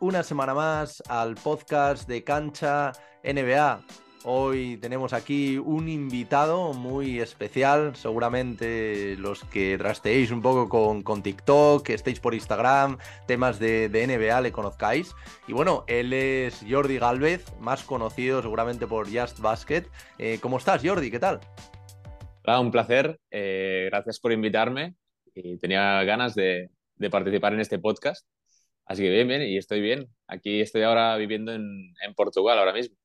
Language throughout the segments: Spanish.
Una semana más al podcast de Cancha NBA. Hoy tenemos aquí un invitado muy especial. Seguramente los que trasteéis un poco con, con TikTok, estéis por Instagram, temas de, NBA le conozcáis. Y bueno, él es Jordi Galvez, más conocido seguramente por Just Basket. Eh, ¿Cómo estás, Jordi? ¿Qué tal? Hola, un placer. Eh, gracias por invitarme. Tenía ganas de, de, participar en este podcast. Así que bien, bien, y estoy bien. Aquí estoy ahora viviendo en, Portugal ahora mismo.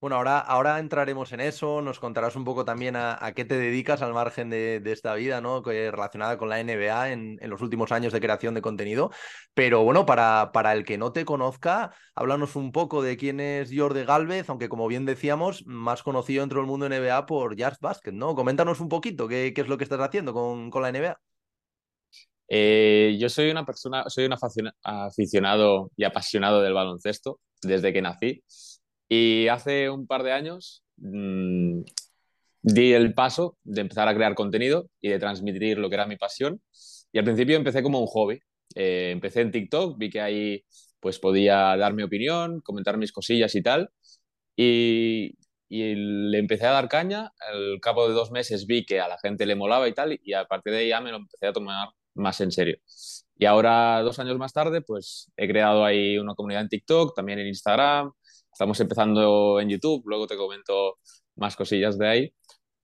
Bueno, ahora, ahora entraremos en eso, nos contarás un poco también a, qué te dedicas al margen de, esta vida, ¿no? relacionada con la NBA en, los últimos años de creación de contenido. Pero bueno, para, para el que no te conozca, háblanos un poco de quién es Jordi Galvez, aunque como bien decíamos, más conocido dentro del mundo NBA por Just Basket, ¿no? Coméntanos un poquito qué, es lo que estás haciendo con, con la NBA. Eh, yo soy una persona, soy un aficionado y apasionado del baloncesto desde que nací. Y hace un par de años mmm, di el paso de empezar a crear contenido y de transmitir lo que era mi pasión. Y al principio empecé como un hobby. Eh, empecé en TikTok, vi que ahí pues podía dar mi opinión, comentar mis cosillas y tal. Y, y le empecé a dar caña. Al cabo de dos meses vi que a la gente le molaba y tal. Y a partir de ahí ya me lo empecé a tomar más en serio. Y ahora, dos años más tarde, pues he creado ahí una comunidad en TikTok, también en Instagram, Estamos empezando en YouTube, luego te comento más cosillas de ahí,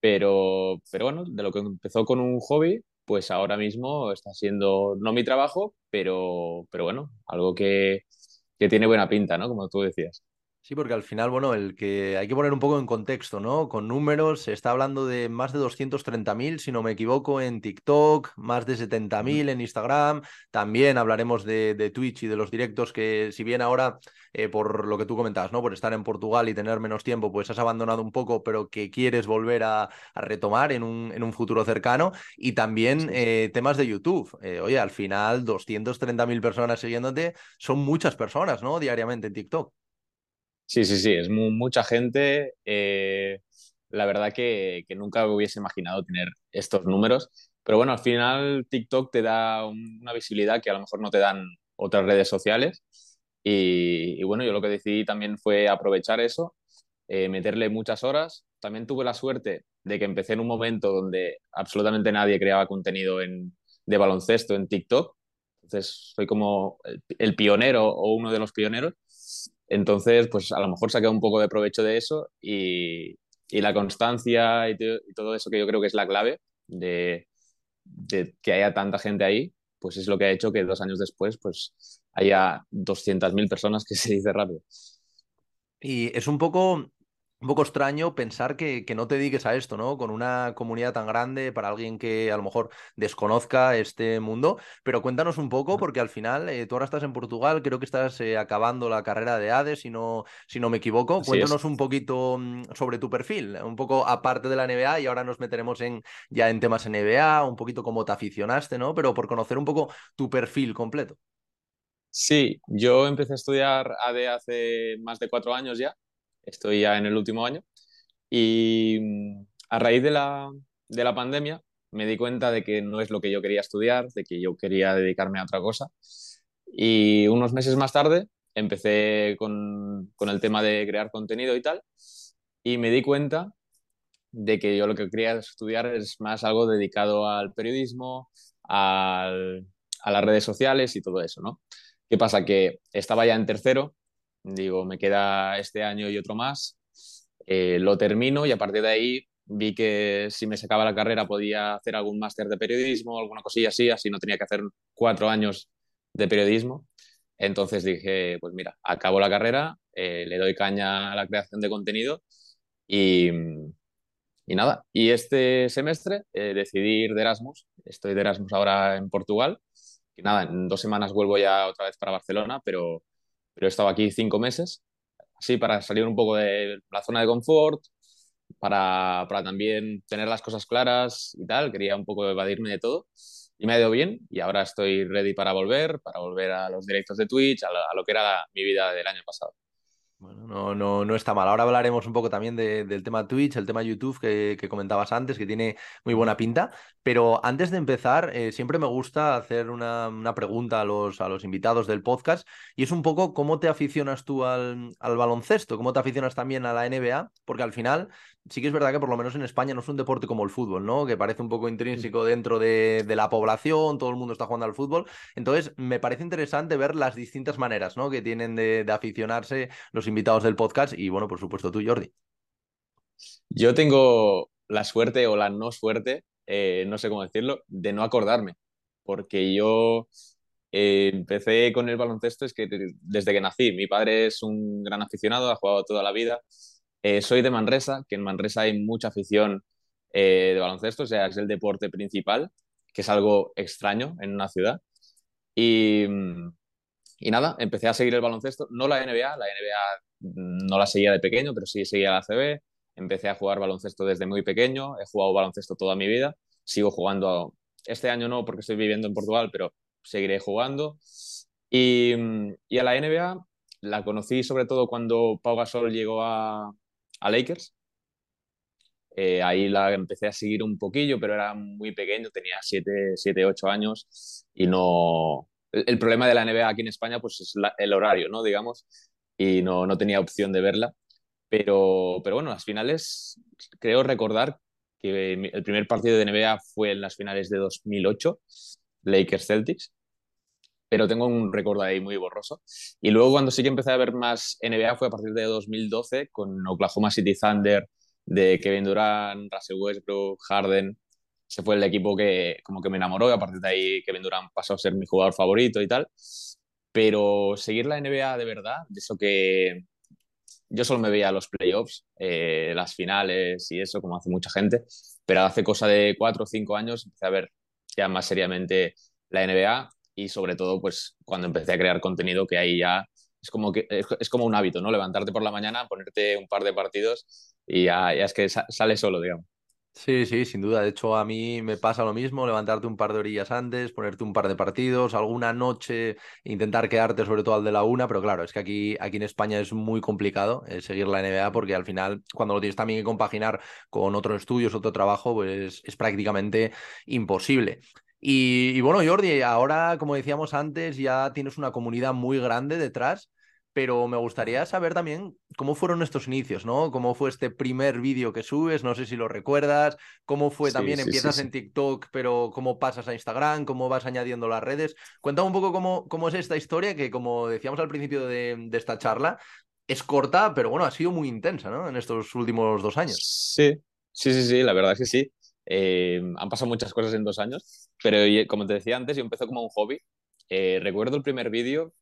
pero, pero bueno, de lo que empezó con un hobby, pues ahora mismo está siendo no mi trabajo, pero, pero bueno, algo que, que tiene buena pinta, ¿no? Como tú decías. Sí, porque al final, bueno, el que hay que poner un poco en contexto, ¿no? Con números, se está hablando de más de 230.000, si no me equivoco, en TikTok, más de 70.000 en Instagram. También hablaremos de, de, Twitch y de los directos que, si bien ahora, eh, por lo que tú comentabas, ¿no? Por estar en Portugal y tener menos tiempo, pues has abandonado un poco, pero que quieres volver a, retomar en un, en un, futuro cercano. Y también eh, temas de YouTube. Eh, oye, al final, 230.000 personas siguiéndote son muchas personas, ¿no? Diariamente en TikTok. Sí, sí, sí, es mucha gente. Eh, la verdad que, que, nunca hubiese imaginado tener estos números. Pero bueno, al final TikTok te da una visibilidad que a lo mejor no te dan otras redes sociales. Y, bueno, yo lo que decidí también fue aprovechar eso, eh, meterle muchas horas. También tuve la suerte de que empecé en un momento donde absolutamente nadie creaba contenido en, de baloncesto en TikTok. Entonces, soy como el, el pionero o uno de los pioneros. Entonces, pues a lo mejor saqué un poco de provecho de eso y, y la constancia y, todo eso que yo creo que es la clave de, de, que haya tanta gente ahí, pues es lo que ha hecho que dos años después pues haya 200.000 personas que se dice rápido. Y es un poco un poco extraño pensar que, que, no te dediques a esto, ¿no? Con una comunidad tan grande para alguien que a lo mejor desconozca este mundo. Pero cuéntanos un poco, porque al final eh, tú ahora estás en Portugal, creo que estás eh, acabando la carrera de ADE, si no, si no me equivoco. cuéntanos un poquito mm, sobre tu perfil, un poco aparte de la NBA, y ahora nos meteremos en, ya en temas NBA, un poquito cómo te aficionaste, ¿no? Pero por conocer un poco tu perfil completo. Sí, yo empecé a estudiar ADE hace más de cuatro años ya estoy ya en el último año. Y mm, a raíz de la, de la pandemia me di cuenta de que no es lo que yo quería estudiar, de que yo quería dedicarme a otra cosa. Y unos meses más tarde empecé con, con el tema de crear contenido y tal. Y me di cuenta de que yo lo que quería estudiar es más algo dedicado al periodismo, al, a las redes sociales y todo eso, ¿no? ¿Qué pasa? Que estaba ya en tercero Digo, me queda este año y otro más. Eh, lo termino y a partir de ahí vi que si me sacaba la carrera podía hacer algún máster de periodismo, alguna cosilla así, así no tenía que hacer cuatro años de periodismo. Entonces dije, pues mira, acabo la carrera, eh, le doy caña a la creación de contenido y, y nada. Y este semestre eh, decidí ir de Erasmus. Estoy de Erasmus ahora en Portugal. Y nada, en dos semanas vuelvo ya otra vez para Barcelona, pero pero he estado aquí cinco meses, así para salir un poco de la zona de confort, para, para también tener las cosas claras y tal, quería un poco evadirme de todo y me ha ido bien y ahora estoy ready para volver, para volver a los directos de Twitch, a lo, que era mi vida del año pasado. Bueno, no, no, no está mal. Ahora hablaremos un poco también del tema Twitch, el tema YouTube que, comentabas antes, que tiene muy buena pinta. Pero antes de empezar, eh, siempre me gusta hacer una, una, pregunta a los, a los invitados del podcast y es un poco cómo te aficionas tú al, al baloncesto, cómo te aficionas también a la NBA, porque al final sí que es verdad que por lo menos en España no es un deporte como el fútbol, ¿no? Que parece un poco intrínseco dentro de, de, la población, todo el mundo está jugando al fútbol. Entonces, me parece interesante ver las distintas maneras, ¿no? Que tienen de, de aficionarse los invitados del podcast y, bueno, por supuesto tú, Jordi. Yo tengo la suerte o la no suerte, eh, no sé cómo decirlo, de no acordarme, porque yo eh, empecé con el baloncesto es que desde que nací, mi padre es un gran aficionado, ha jugado toda la vida eh, soy de Manresa, que en Manresa hay mucha afición eh, de baloncesto, o sea, es el deporte principal, que es algo extraño en una ciudad. Y, y nada, empecé a seguir el baloncesto, no la NBA, la NBA no la seguía de pequeño, pero sí seguía la CB. Empecé a jugar baloncesto desde muy pequeño, he jugado baloncesto toda mi vida, sigo jugando, este año no porque estoy viviendo en Portugal, pero seguiré jugando. Y, y a la NBA la conocí sobre todo cuando Pau Gasol llegó a, a Lakers. Eh, ahí la empecé a seguir un poquillo, pero era muy pequeño, tenía 7, 7 8 años y no... El, problema de la NBA aquí en España pues es el horario, ¿no? Digamos, y no, no tenía opción de verla. Pero, pero bueno, las finales, creo recordar que el primer partido de NBA fue en las finales de 2008, Lakers Celtics, pero tengo un recuerdo ahí muy borroso. Y luego cuando sí que empecé a ver más NBA fue a partir de 2012 con Oklahoma City Thunder, de Kevin Durant, Russell Westbrook, Harden. Ese fue el equipo que como que me enamoró y a partir de ahí Kevin Durant pasó a ser mi jugador favorito y tal. Pero seguir la NBA de verdad, de eso que yo solo me veía los playoffs, eh, las finales y eso, como hace mucha gente, pero hace cosa de cuatro o cinco años empecé a ver ya más seriamente la NBA y sobre todo pues cuando empecé a crear contenido que ahí ya es como, que, es, como un hábito, ¿no? Levantarte por la mañana, ponerte un par de partidos y ya, es que sale solo, digamos. Sí, sí, sin duda. De hecho, a mí me pasa lo mismo, levantarte un par de orillas antes, ponerte un par de partidos, alguna noche, intentar quedarte sobre todo al de la una, pero claro, es que aquí, aquí en España es muy complicado eh, seguir la NBA porque al final, cuando lo tienes también que compaginar con otros estudios, otro trabajo, pues es prácticamente imposible. Y, bueno, Jordi, ahora, como decíamos antes, ya tienes una comunidad muy grande detrás, pero me gustaría saber también cómo fueron estos inicios, ¿no? ¿Cómo fue este primer vídeo que subes? No sé si lo recuerdas. ¿Cómo fue también? Empiezas en TikTok, pero cómo pasas a Instagram, cómo vas añadiendo las redes. Cuéntame un poco cómo, cómo es esta historia que, como decíamos al principio de, de esta charla, es corta, pero bueno, ha sido muy intensa, ¿no? En estos últimos dos años. Sí, sí, sí, sí, la verdad es que sí. Eh, han pasado muchas cosas en dos años, pero como te decía antes, yo empecé como un hobby. Eh, recuerdo el primer vídeo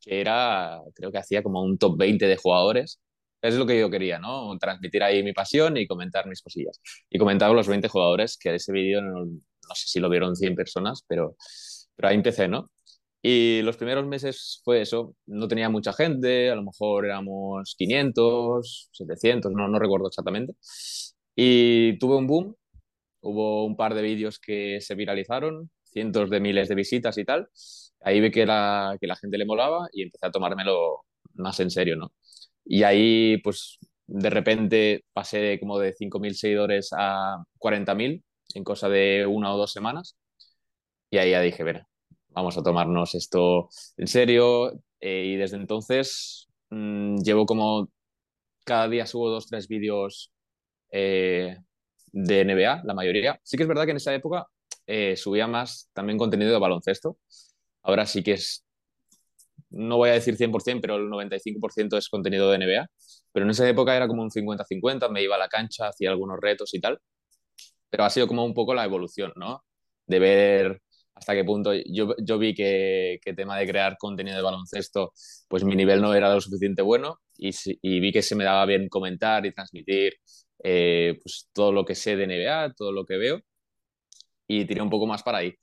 que era, creo que hacía como un top 20 de jugadores. Es lo que yo quería, ¿no? Transmitir ahí mi pasión y comentar mis cosillas. Y comentaba los 20 jugadores, que ese vídeo no, no, sé si lo vieron 100 personas, pero, pero ahí empecé, ¿no? Y los primeros meses fue eso, no tenía mucha gente, a lo mejor éramos 500, 700, no, no recuerdo exactamente. Y tuve un boom Hubo un par de vídeos que se viralizaron, cientos de miles de visitas y tal. Ahí vi que la, que la gente le molaba y empecé a tomármelo más en serio, ¿no? Y ahí, pues, de repente pasé como de 5.000 seguidores a 40.000 en cosa de una o dos semanas. Y ahí ya dije, ver, vamos a tomarnos esto en serio. Eh, y desde entonces mmm, llevo como cada día subo dos, tres vídeos eh, de NBA, la mayoría. Sí que es verdad que en esa época eh, subía más también contenido de baloncesto. Ahora sí que es, no voy a decir 100%, pero el 95% es contenido de NBA. Pero en esa época era como un 50-50, me iba a la cancha, hacía algunos retos y tal. Pero ha sido como un poco la evolución, ¿no? De ver hasta qué punto yo, yo vi que, que tema de crear contenido de baloncesto, pues mi nivel no era lo suficiente bueno y, y vi que se me daba bien comentar y transmitir eh, pues todo lo que sé de NBA, todo lo que veo, y tiré un poco más para ahí.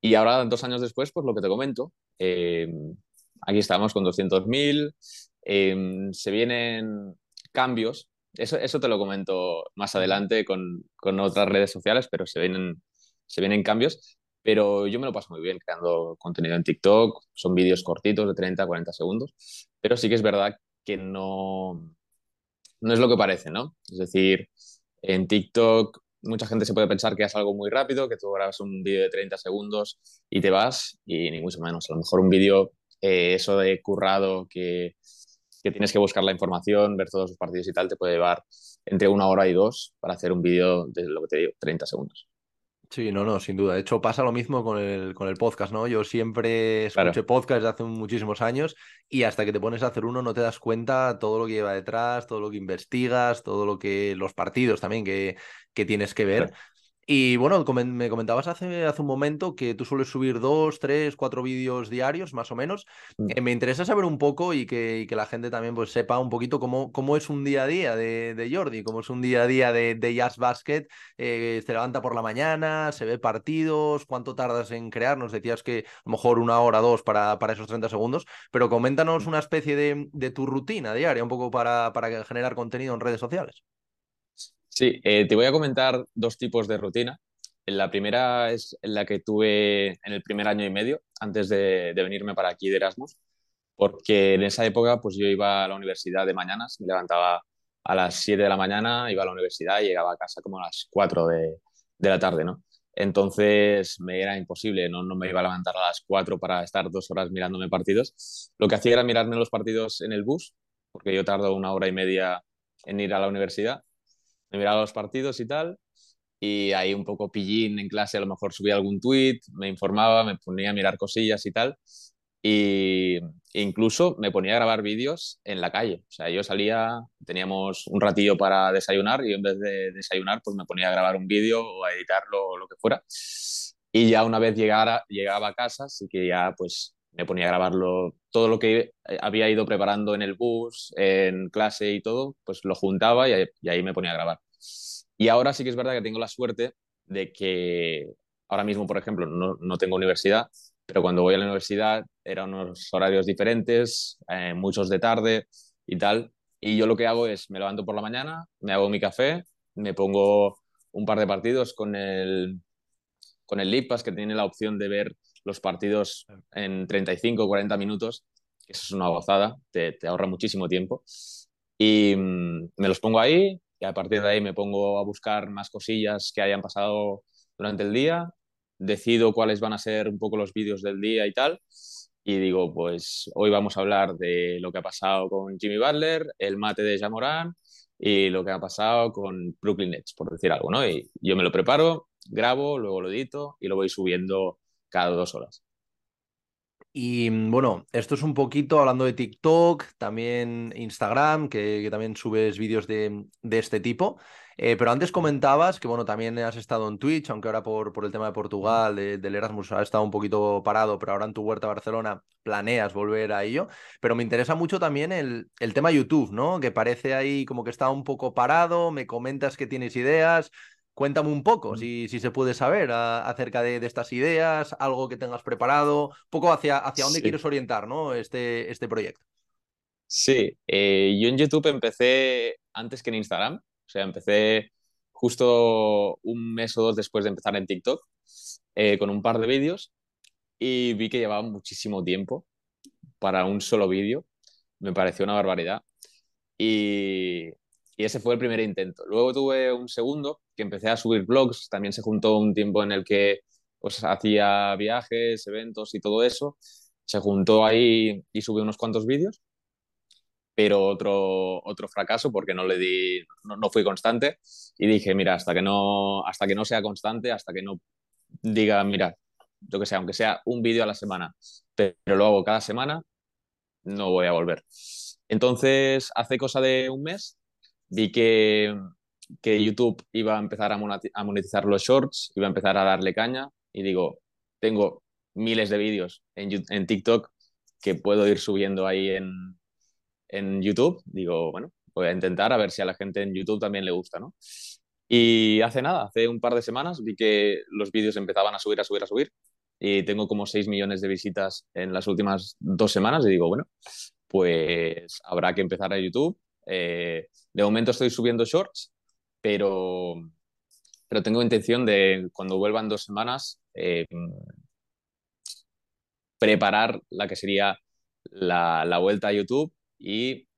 Y ahora, dos años después, pues lo que te comento, eh, aquí estamos con 200.000, eh, se vienen cambios, eso, eso te lo comento más adelante con, con, otras redes sociales, pero se vienen, se vienen cambios. Pero yo me lo paso muy bien creando contenido en TikTok, son vídeos cortitos de 30 40 segundos, pero sí que es verdad que no, no es lo que parece, ¿no? Es decir, en TikTok mucha gente se puede pensar que es algo muy rápido, que tú grabas un vídeo de 30 segundos y te vas, y ni mucho menos. A lo mejor un vídeo, eh, eso de currado, que, que, tienes que buscar la información, ver todos los partidos y tal, te puede llevar entre una hora y dos para hacer un vídeo de lo que te digo, 30 segundos. Sí, no, no, sin duda. De hecho, pasa lo mismo con el, con el podcast, ¿no? Yo siempre escuché podcast desde hace muchísimos años y hasta que te pones a hacer uno no te das cuenta todo lo que lleva detrás, todo lo que investigas, todo lo que los partidos también que, que tienes que ver. Y bueno, me comentabas hace, hace un momento que tú sueles subir dos, tres, cuatro vídeos diarios, más o menos. Mm. Eh, me interesa saber un poco y que, que, la gente también pues, sepa un poquito cómo, cómo es un día a día de, de Jordi, cómo es un día a día de, de Jazz Basket. Eh, se levanta por la mañana, se ve partidos, cuánto tardas en crear. Nos decías que a lo mejor una hora, dos para, para esos 30 segundos, pero coméntanos mm. una especie de, de tu rutina diaria, un poco para, para generar contenido en redes sociales. Sí, eh, te voy a comentar dos tipos de rutina. La primera es la que tuve en el primer año y medio, antes de, venirme para aquí de Erasmus, porque en esa época pues yo iba a la universidad de mañanas, me levantaba a las 7 de la mañana, iba a la universidad y llegaba a casa como a las 4 de, la tarde, ¿no? Entonces me era imposible, no, no me iba a levantar a las 4 para estar dos horas mirándome partidos. Lo que hacía era mirarme los partidos en el bus, porque yo tardo una hora y media en ir a la universidad me miraba los partidos y tal, y ahí un poco pillín en clase, a lo mejor subía algún tweet, me informaba, me ponía a mirar cosillas y tal, y incluso me ponía a grabar vídeos en la calle. O sea, yo salía, teníamos un ratillo para desayunar y en vez de desayunar, pues me ponía a grabar un vídeo o a editarlo o lo que fuera. Y ya una vez llegara, llegaba a casa, sí que ya pues me ponía a grabarlo, todo lo que había ido preparando en el bus, en clase y todo, pues lo juntaba y, ahí me ponía a grabar. Y ahora sí que es verdad que tengo la suerte de que ahora mismo, por ejemplo, no, no tengo universidad, pero cuando voy a la universidad eran unos horarios diferentes, eh, muchos de tarde y tal. Y yo lo que hago es, me levanto por la mañana, me hago mi café, me pongo un par de partidos con el, con el Lipas, que tiene la opción de ver los partidos en 35 o 40 minutos, que eso es una gozada, te, te ahorra muchísimo tiempo. Y mm, me los pongo ahí y a partir de ahí me pongo a buscar más cosillas que hayan pasado durante el día, decido cuáles van a ser un poco los vídeos del día y tal. Y digo, pues hoy vamos a hablar de lo que ha pasado con Jimmy Butler, el mate de Jamoran y lo que ha pasado con Brooklyn Nets, por decir algo, ¿no? Y yo me lo preparo, grabo, luego lo edito y lo voy subiendo cada dos horas. Y mm, bueno, esto es un poquito hablando de TikTok, también Instagram, que, también subes vídeos de, este tipo. Eh, pero antes comentabas que bueno, también has estado en Twitch, aunque ahora por, por el tema de Portugal, del Erasmus, ha estado un poquito parado, pero ahora en tu huerta Barcelona planeas volver a ello. Pero me interesa mucho también el, el tema YouTube, ¿no? Que parece ahí como que está un poco parado, me comentas que tienes ideas, Cuéntame un poco, mm. si, si se puede saber acerca de, estas ideas, algo que tengas preparado, un poco hacia, hacia dónde quieres orientar ¿no? este, este proyecto. Sí, eh, yo en YouTube empecé antes que en Instagram, o sea, empecé justo un mes o dos después de empezar en TikTok eh, con un par de vídeos y vi que llevaba muchísimo tiempo para un solo vídeo, me pareció una barbaridad. Y, y ese fue el primer intento. Luego tuve un segundo que empecé a subir blogs, también se juntó un tiempo en el que pues, hacía viajes, eventos y todo eso. Se juntó ahí y subí unos cuantos vídeos, pero otro, otro fracaso porque no le di, no, no, fui constante y dije, mira, hasta que, no, hasta que no sea constante, hasta que no diga, mira, yo que sé, aunque sea un vídeo a la semana, pero lo hago cada semana, no voy a volver. Entonces, hace cosa de un mes vi que, que YouTube iba a empezar a monetizar los shorts, iba a empezar a darle caña y digo, tengo miles de vídeos en, en TikTok que puedo ir subiendo ahí en, YouTube. Digo, bueno, voy a intentar a ver si a la gente en YouTube también le gusta, ¿no? Y hace nada, hace un par de semanas vi que los vídeos empezaban a subir, a subir, a subir. Y tengo como 6 millones de visitas en las últimas dos semanas. Y digo, bueno, pues habrá que empezar a YouTube eh, de momento estoy subiendo shorts, pero, pero tengo intención de, cuando vuelvan dos semanas, eh, preparar la que sería la, vuelta a YouTube y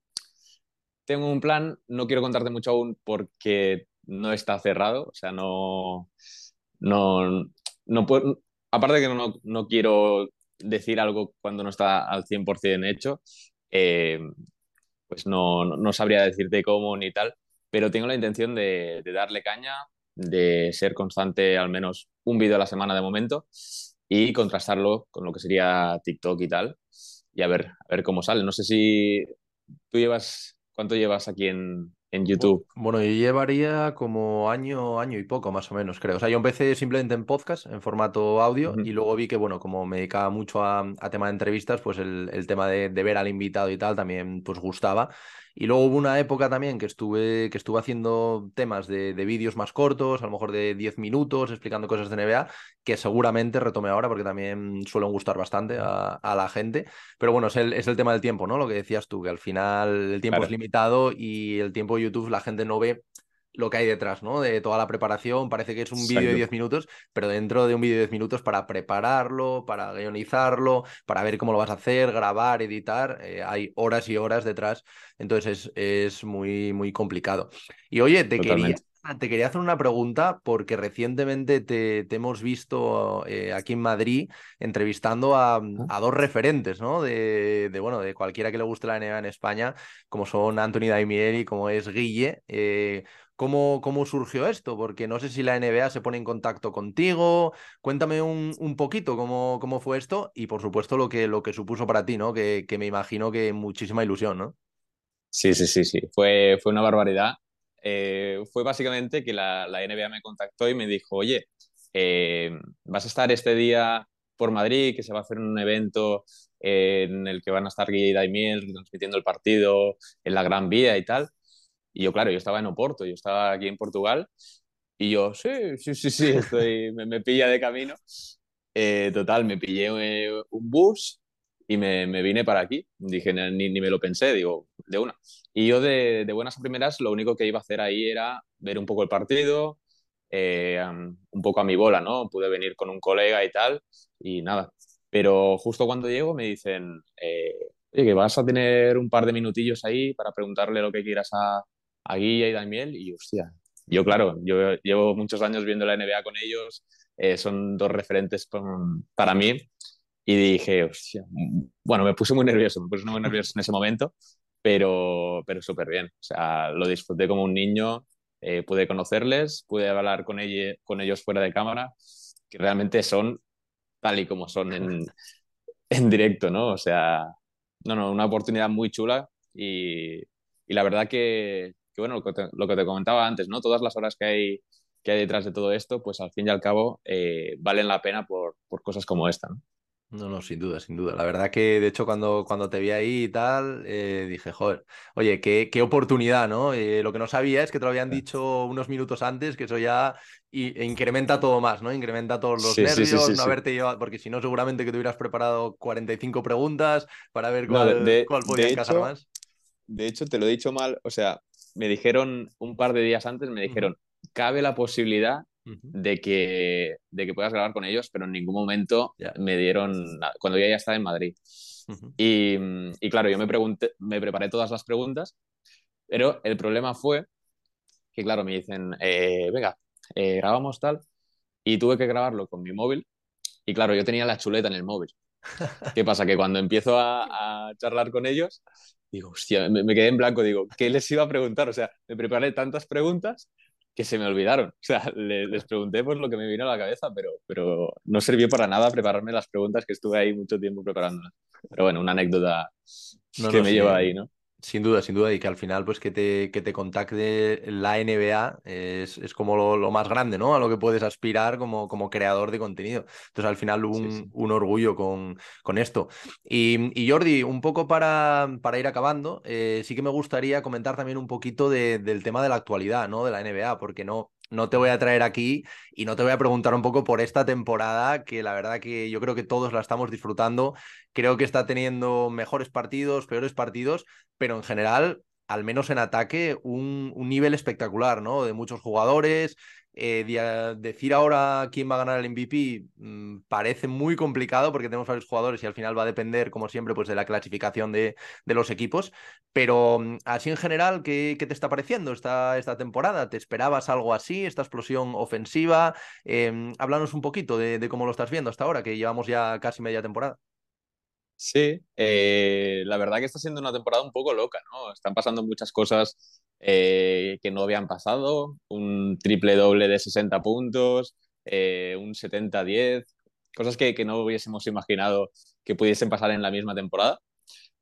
tengo un plan, no quiero contarte mucho aún porque no está cerrado, o sea, no, no, no puedo, aparte de que no, no quiero decir algo cuando no está al 100% hecho, eh, pues no, no, sabría decirte cómo ni tal, pero tengo la intención de, de, darle caña, de ser constante al menos un vídeo a la semana de momento y contrastarlo con lo que sería TikTok y tal, y a ver, a ver cómo sale. No sé si tú llevas, ¿cuánto llevas aquí en, en YouTube? Bueno, yo llevaría como año, año y poco más o menos, creo. O sea, yo empecé simplemente en podcast, en formato audio, uh -huh. y luego vi que, bueno, como me dedicaba mucho a, a tema de entrevistas, pues el, el tema de, de, ver al invitado y tal también pues gustaba. Y luego hubo una época también que estuve, que estuve haciendo temas de, de vídeos más cortos, a lo mejor de 10 minutos, explicando cosas de NBA, que seguramente retome ahora porque también suelen gustar bastante a, a la gente. Pero bueno, es el, es el, tema del tiempo, ¿no? Lo que decías tú, que al final el tiempo claro. es limitado y el tiempo de YouTube la gente no ve lo que hay detrás, ¿no? De toda la preparación. Parece que es un vídeo de 10 minutos, pero dentro de un vídeo de 10 minutos para prepararlo, para guionizarlo, para ver cómo lo vas a hacer, grabar, editar, eh, hay horas y horas detrás. Entonces es, es muy, muy complicado. Y oye, te quería, te quería hacer una pregunta porque recientemente te, te hemos visto eh, aquí en Madrid entrevistando a, a dos referentes, ¿no? De, de, bueno, de cualquiera que le guste la NBA en España, como son Anthony Daimiel y como es Guille. Eh, ¿Cómo, ¿Cómo, surgió esto? Porque no sé si la NBA se pone en contacto contigo. Cuéntame un, un poquito cómo, cómo, fue esto y, por supuesto, lo que, lo que supuso para ti, ¿no? Que, que, me imagino que muchísima ilusión, ¿no? Sí, sí, sí, sí. Fue, fue una barbaridad. Eh, fue básicamente que la, la, NBA me contactó y me dijo, oye, eh, vas a estar este día por Madrid, que se va a hacer un evento en el que van a estar Guille y Daimiel transmitiendo el partido en la Gran Vía y tal. Y yo, claro, yo estaba en Oporto, yo estaba aquí en Portugal, y yo, sí, sí, sí, sí, estoy, me, me pilla de camino. Eh, total, me pillé eh, un bus y me, me, vine para aquí. Dije, ni, ni, me lo pensé, digo, de una. Y yo de, de, buenas a primeras lo único que iba a hacer ahí era ver un poco el partido, eh, un poco a mi bola, ¿no? Pude venir con un colega y tal, y nada. Pero justo cuando llego me dicen, eh, oye, que vas a tener un par de minutillos ahí para preguntarle lo que quieras a, a Guilla y Damiel y hostia, yo claro, yo llevo muchos años viendo la NBA con ellos, eh, son dos referentes para mí y dije, hostia, bueno, me puse muy nervioso, me puse muy nervioso en ese momento, pero, pero súper bien, o sea, lo disfruté como un niño, eh, pude conocerles, pude hablar con, con ellos fuera de cámara, que realmente son tal y como son en, en directo, ¿no? O sea, no, no, una oportunidad muy chula y, y la verdad que, que bueno, lo que, te, lo que, te, comentaba antes, ¿no? Todas las horas que hay, que hay detrás de todo esto, pues al fin y al cabo eh, valen la pena por, por cosas como esta, ¿no? No, no, sin duda, sin duda. La verdad que, de hecho, cuando, cuando te vi ahí y tal, eh, dije, joder, oye, qué, qué oportunidad, ¿no? Eh, lo que no sabía es que te lo habían dicho unos minutos antes, que eso ya y, e incrementa todo más, ¿no? Incrementa todos los sí, nervios, sí, no haberte llevado, porque si no, seguramente que te hubieras preparado 45 preguntas para ver cuál, no, de, cuál podía encajar hecho, más. De hecho, te lo he dicho mal, o sea, me dijeron un par de días antes, me dijeron, uh -huh. cabe la posibilidad uh -huh. de, que, de que puedas grabar con ellos, pero en ningún momento yeah. me dieron, nada, cuando yo ya estaba en Madrid. Uh -huh. y, y, claro, yo me, pregunté, me preparé todas las preguntas, pero el problema fue que, claro, me dicen, eh, venga, eh, grabamos tal, y tuve que grabarlo con mi móvil, y claro, yo tenía la chuleta en el móvil. ¿Qué pasa? Que cuando empiezo a, a charlar con ellos, digo, hostia, me, me, quedé en blanco, digo, ¿qué les iba a preguntar? O sea, me preparé tantas preguntas que se me olvidaron. O sea, les, les pregunté pues lo que me vino a la cabeza, pero, pero no sirvió para nada prepararme las preguntas que estuve ahí mucho tiempo preparándolas. Pero bueno, una anécdota no, que no, me sí. lleva ahí, ¿no? Sin duda, sin duda, y que al final, pues que te, que te contacte la NBA es, es como lo, lo, más grande, ¿no? A lo que puedes aspirar como, como creador de contenido. Entonces, al final, un, sí, sí. un orgullo con, con esto. Y, y, Jordi, un poco para, para ir acabando, eh, sí que me gustaría comentar también un poquito de, del tema de la actualidad, ¿no? De la NBA, porque no, no te voy a traer aquí y no te voy a preguntar un poco por esta temporada, que la verdad que yo creo que todos la estamos disfrutando. Creo que está teniendo mejores partidos, peores partidos, pero en general al menos en ataque, un, nivel espectacular, ¿no? De muchos jugadores, eh, decir ahora quién va a ganar el MVP mm, parece muy complicado porque tenemos varios jugadores y al final va a depender, como siempre, pues de la clasificación de, los equipos. Pero mm, así en general, ¿qué, te está pareciendo esta, esta, temporada? ¿Te esperabas algo así, esta explosión ofensiva? Eh, háblanos un poquito de, cómo lo estás viendo hasta ahora, que llevamos ya casi media temporada. Sí, eh, la verdad que está siendo una temporada un poco loca, ¿no? Están pasando muchas cosas eh, que no habían pasado, un triple doble de 60 puntos, eh, un 70-10, cosas que, no hubiésemos imaginado que pudiesen pasar en la misma temporada.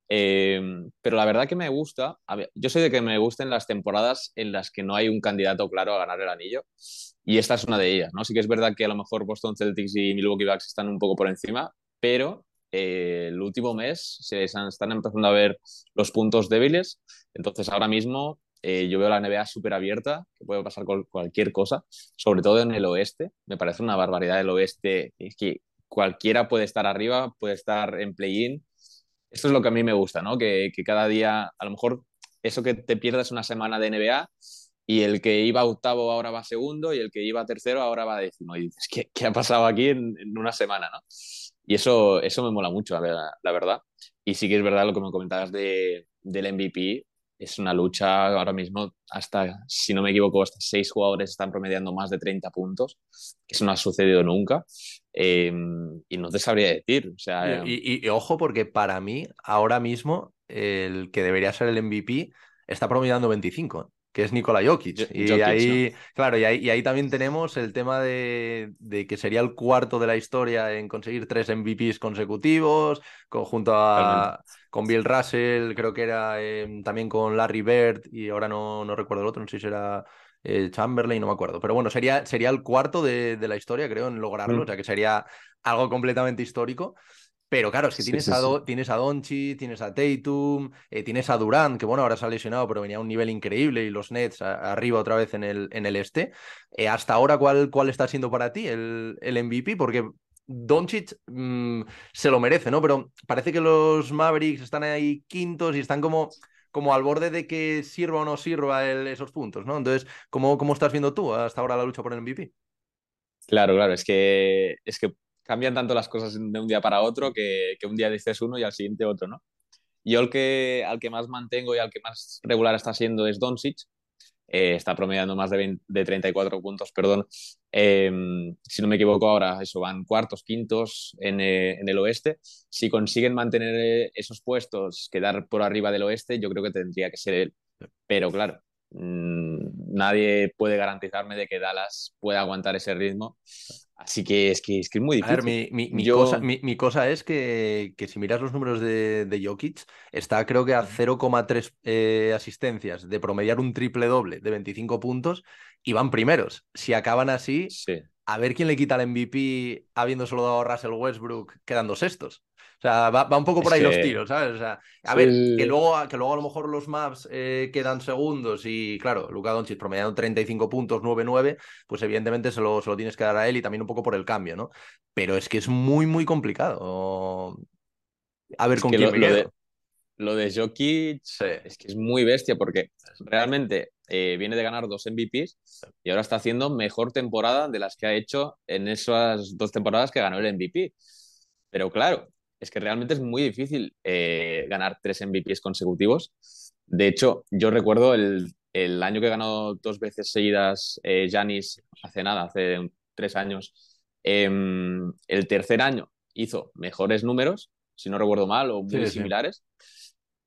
Eh, pero la verdad que me gusta, yo soy de que me gusten las temporadas en las que no hay un candidato claro a ganar el anillo, y esta es una de ellas, ¿no? Sí que es verdad que a lo mejor Boston Celtics y Milwaukee Bucks están un poco por encima, pero el último mes se están empezando a ver los puntos débiles, entonces ahora mismo eh, yo veo la NBA súper abierta, que puede pasar con cualquier cosa, sobre todo en el oeste. Me parece una barbaridad el oeste. Es que cualquiera puede estar arriba, puede estar en play-in. Esto es lo que a mí me gusta, ¿no? Que, cada día, a lo mejor, eso que te pierdas una semana de NBA y el que iba octavo ahora va segundo y el que iba tercero ahora va décimo. Y dices, ¿qué, qué ha pasado aquí en, una semana, no? Y eso, eso me mola mucho, la, la verdad. Y sí que es verdad lo que me comentabas de, del MVP es una lucha ahora mismo, hasta, si no me equivoco, hasta seis jugadores están promediando más de 30 puntos, que eso no ha sucedido nunca. Em, y no te sabría decir. O sea, y, ojo, porque para mí, ahora mismo, el que debería ser el MVP está promediando 25 que es Nikola Jokic. y ahí, claro, y ahí, y ahí, también tenemos el tema de, de, que sería el cuarto de la historia en conseguir tres MVPs consecutivos, junto a con Bill Russell, creo que era em, también con Larry Bird, y ahora no, no recuerdo el otro, no sé si era eh, Chamberlain, no me acuerdo. Pero bueno, sería, sería el cuarto de, de la historia, creo, en lograrlo, mm. o sea que sería algo completamente histórico. Pero claro, es que tienes, a tienes a Donchi, tienes a Tatum, eh, tienes a Durant, que bueno, ahora se ha lesionado, pero venía a un nivel increíble y los Nets arriba otra vez en el, en el este. Eh, hasta ahora, ¿cuál, ¿cuál está siendo para ti el, el MVP? Porque Doncic mm, se lo merece, ¿no? Pero parece que los Mavericks están ahí quintos y están como, como al borde de que sirva o no sirva esos puntos, ¿no? Entonces, ¿cómo, ¿cómo estás viendo tú hasta ahora la lucha por el MVP? Claro, claro, es que, es que cambian tanto las cosas de un día para otro que, que un día dices uno y al siguiente otro, ¿no? Yo el que, al que más mantengo y al que más regular está siendo es Doncic. Eh, está promediando más de, de 34 puntos, perdón. Em, si no me equivoco ahora, eso van cuartos, quintos en, eh, en, el oeste. Si consiguen mantener eh, esos puestos, quedar por arriba del oeste, yo creo que tendría que ser él. Pero claro, mmm, nadie puede garantizarme de que Dallas pueda aguantar ese ritmo. Así que es que es, que es muy difícil. A ver, mi, mi, cosa, mi, cosa, es que, que, si miras los números de, de Jokic, está creo que a 0,3 eh, asistencias de promediar un triple doble de 25 puntos y van primeros. Si acaban así, a ver quién le quita el MVP habiendo solo dado a Russell Westbrook quedando sextos. O sea, va, un poco por ahí los tiros, ¿sabes? O sea, a ver, que luego, que luego a lo mejor los maps eh, quedan segundos y, claro, Luka Doncic promediando 35 puntos, 9-9, pues evidentemente se lo, se lo, tienes que dar a él y también un poco por el cambio, ¿no? Pero es que es muy, muy complicado. A ver con quién lo, me quedo. de, lo de Jokic es que es muy bestia porque realmente eh, viene de ganar dos MVPs y ahora está haciendo mejor temporada de las que ha hecho en esas dos temporadas que ganó el MVP. Pero claro, es que realmente es muy difícil eh, ganar tres MVPs consecutivos. De hecho, yo recuerdo el, el año que ganó dos veces seguidas Janis eh, hace nada, hace tres años. Em, el tercer año hizo mejores números, si no recuerdo mal, o muy similares.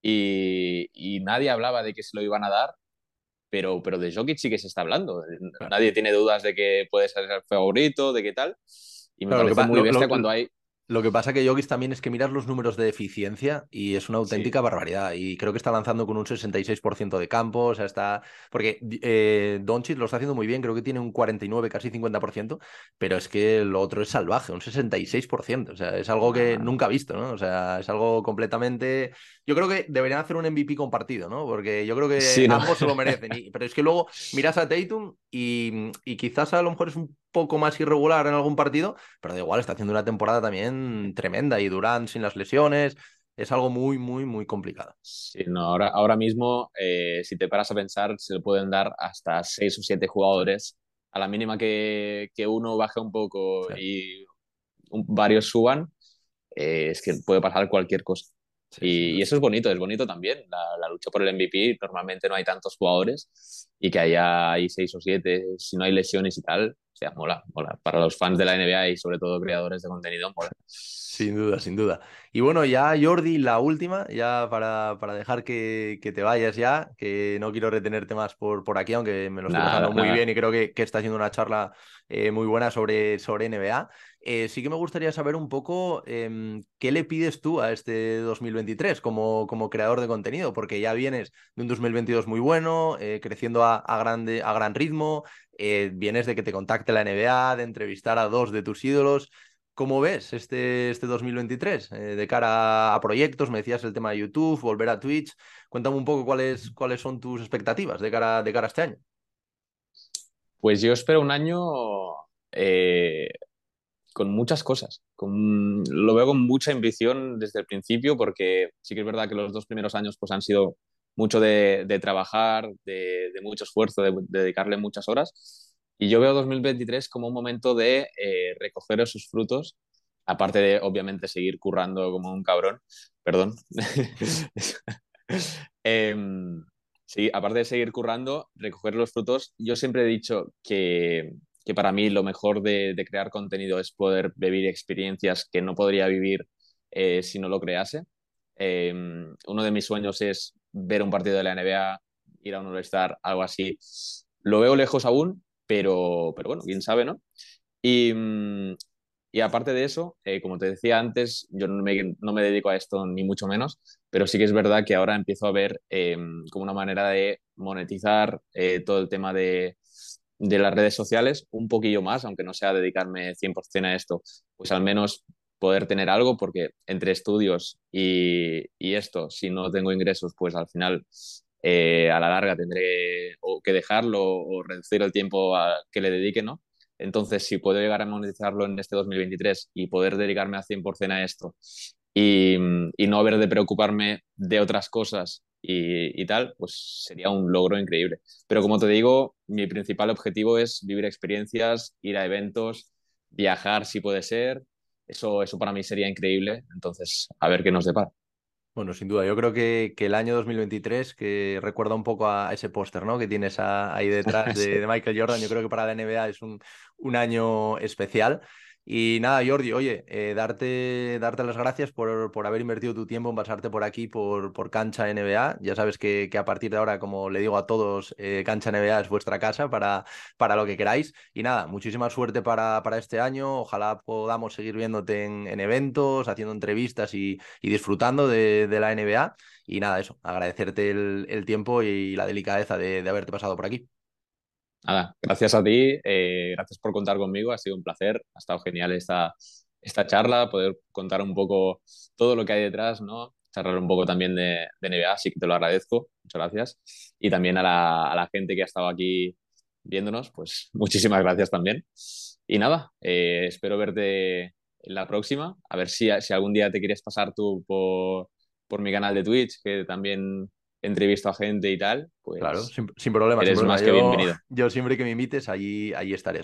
Y, y, nadie hablaba de que se lo iban a dar, pero, pero de Jokic sí que se está hablando. Nadie tiene dudas de que puede ser el favorito, de qué tal. Y me parece muy bestia cuando hay lo que pasa que Jokic también es que miras los números de eficiencia y es una auténtica barbaridad. Y creo que está lanzando con un 66% de campo. O sea, está. Porque eh, Doncic lo está haciendo muy bien, creo que tiene un 49, casi 50%, pero es que lo otro es salvaje, un 66%. O sea, es algo que ah. nunca he visto, ¿no? O sea, es algo completamente. Yo creo que deberían hacer un MVP compartido, ¿no? Porque yo creo que ambos se lo merecen. pero es que luego miras a Tatum y, y quizás a lo mejor es un poco más irregular en algún partido, pero da igual, está haciendo una temporada también tremenda y Durán sin las lesiones. es algo muy, muy, muy complicado. Sí, no, ahora, ahora mismo, eh, si te paras a pensar, se le pueden dar hasta seis o siete jugadores. A la mínima que, que uno baje un poco y varios suban, eh, es que puede pasar cualquier cosa. y, eso es bonito, es bonito también. La, lucha por el MVP, normalmente no hay tantos jugadores y que haya ahí seis o siete, si no hay lesiones y tal, sea, mola, mola. Para los fans de la NBA y sobre todo creadores de contenido, mola. Sin duda, sin duda. Y bueno, ya Jordi, la última, ya para, para dejar que, que, te vayas ya, que no quiero retenerte más por, por aquí, aunque me lo estoy pasando muy bien y creo que, que está haciendo una charla eh, muy buena sobre, sobre NBA. Eh, sí que me gustaría saber un poco em, qué le pides tú a este 2023 como, como creador de contenido, porque ya vienes de un 2022 muy bueno, eh, creciendo a, a, grande, a gran ritmo, vienes de que te contacte la NBA, de entrevistar a dos de tus ídolos. ¿Cómo ves este, este 2023 eh, de cara a proyectos? Me decías el tema de YouTube, volver a Twitch. Cuéntame un poco cuáles, cuáles son tus expectativas de cara, de cara a este año. Pues yo espero un año eh, con muchas cosas. Con, lo veo con mucha ambición desde el principio porque sí que es verdad que los dos primeros años pues, han sido mucho de, trabajar, de, mucho esfuerzo, de dedicarle muchas horas y yo veo 2023 como un momento de eh, recoger esos frutos, aparte de, obviamente, seguir currando como un cabrón, perdón. Em, sí, aparte de seguir currando, recoger los frutos, yo siempre he dicho que, que para mí lo mejor de, de, crear contenido es poder vivir experiencias que no podría vivir eh, si no lo crease. Em, uno de mis sueños es ver un partido de la NBA, ir a un All-Star, algo así. Lo veo lejos aún, pero, pero bueno, quién sabe, ¿no? Y, mm, y aparte de eso, eh, como te decía antes, yo no me, no me, dedico a esto ni mucho menos, pero sí que es verdad que ahora empiezo a ver em, como una manera de monetizar eh, todo el tema de, de, las redes sociales un poquillo más, aunque no sea dedicarme 100% a esto, pues al menos poder tener algo, porque entre estudios y, y esto, si no tengo ingresos, pues al final eh, a la larga tendré o que dejarlo o reducir el tiempo a, que le dedique, ¿no? Entonces, si puedo llegar a monetizarlo en este 2023 y poder dedicarme al 100% a esto y, y, no haber de preocuparme de otras cosas y, y, tal, pues sería un logro increíble. Pero como te digo, mi principal objetivo es vivir experiencias, ir a eventos, viajar si puede ser. Eso, eso para mí sería increíble. Entonces, a ver qué nos depara. Bueno, sin duda, yo creo que, que, el año 2023, que recuerda un poco a ese póster ¿no? que tienes ahí detrás de, de, Michael Jordan, yo creo que para la NBA es un, un año especial. Y nada, Jordi, oye, eh, darte, darte las gracias por, por, haber invertido tu tiempo en pasarte por aquí, por, por Cancha NBA. Ya sabes que, que, a partir de ahora, como le digo a todos, eh, Cancha NBA es vuestra casa para, para lo que queráis. Y nada, muchísima suerte para, para este año. Ojalá podamos seguir viéndote en, en eventos, haciendo entrevistas y, y disfrutando de, de, la NBA. Y nada, eso, agradecerte el, el tiempo y la delicadeza de, de haberte pasado por aquí. Nada, gracias a ti, eh, gracias por contar conmigo, ha sido un placer, ha estado genial esta, esta charla, poder contar un poco todo lo que hay detrás, ¿no? Charlar un poco también de, de NBA, así que te lo agradezco, muchas gracias. Y también a la, a la gente que ha estado aquí viéndonos, pues muchísimas gracias también. Y nada, eh, espero verte en la próxima, a ver si, si algún día te quieres pasar tú por, por mi canal de Twitch, que también entrevisto a gente y tal, pues. Claro, sin, sin problema. Eres sin problema. más yo, que bienvenido. Yo siempre que me invites, allí, allí estaré.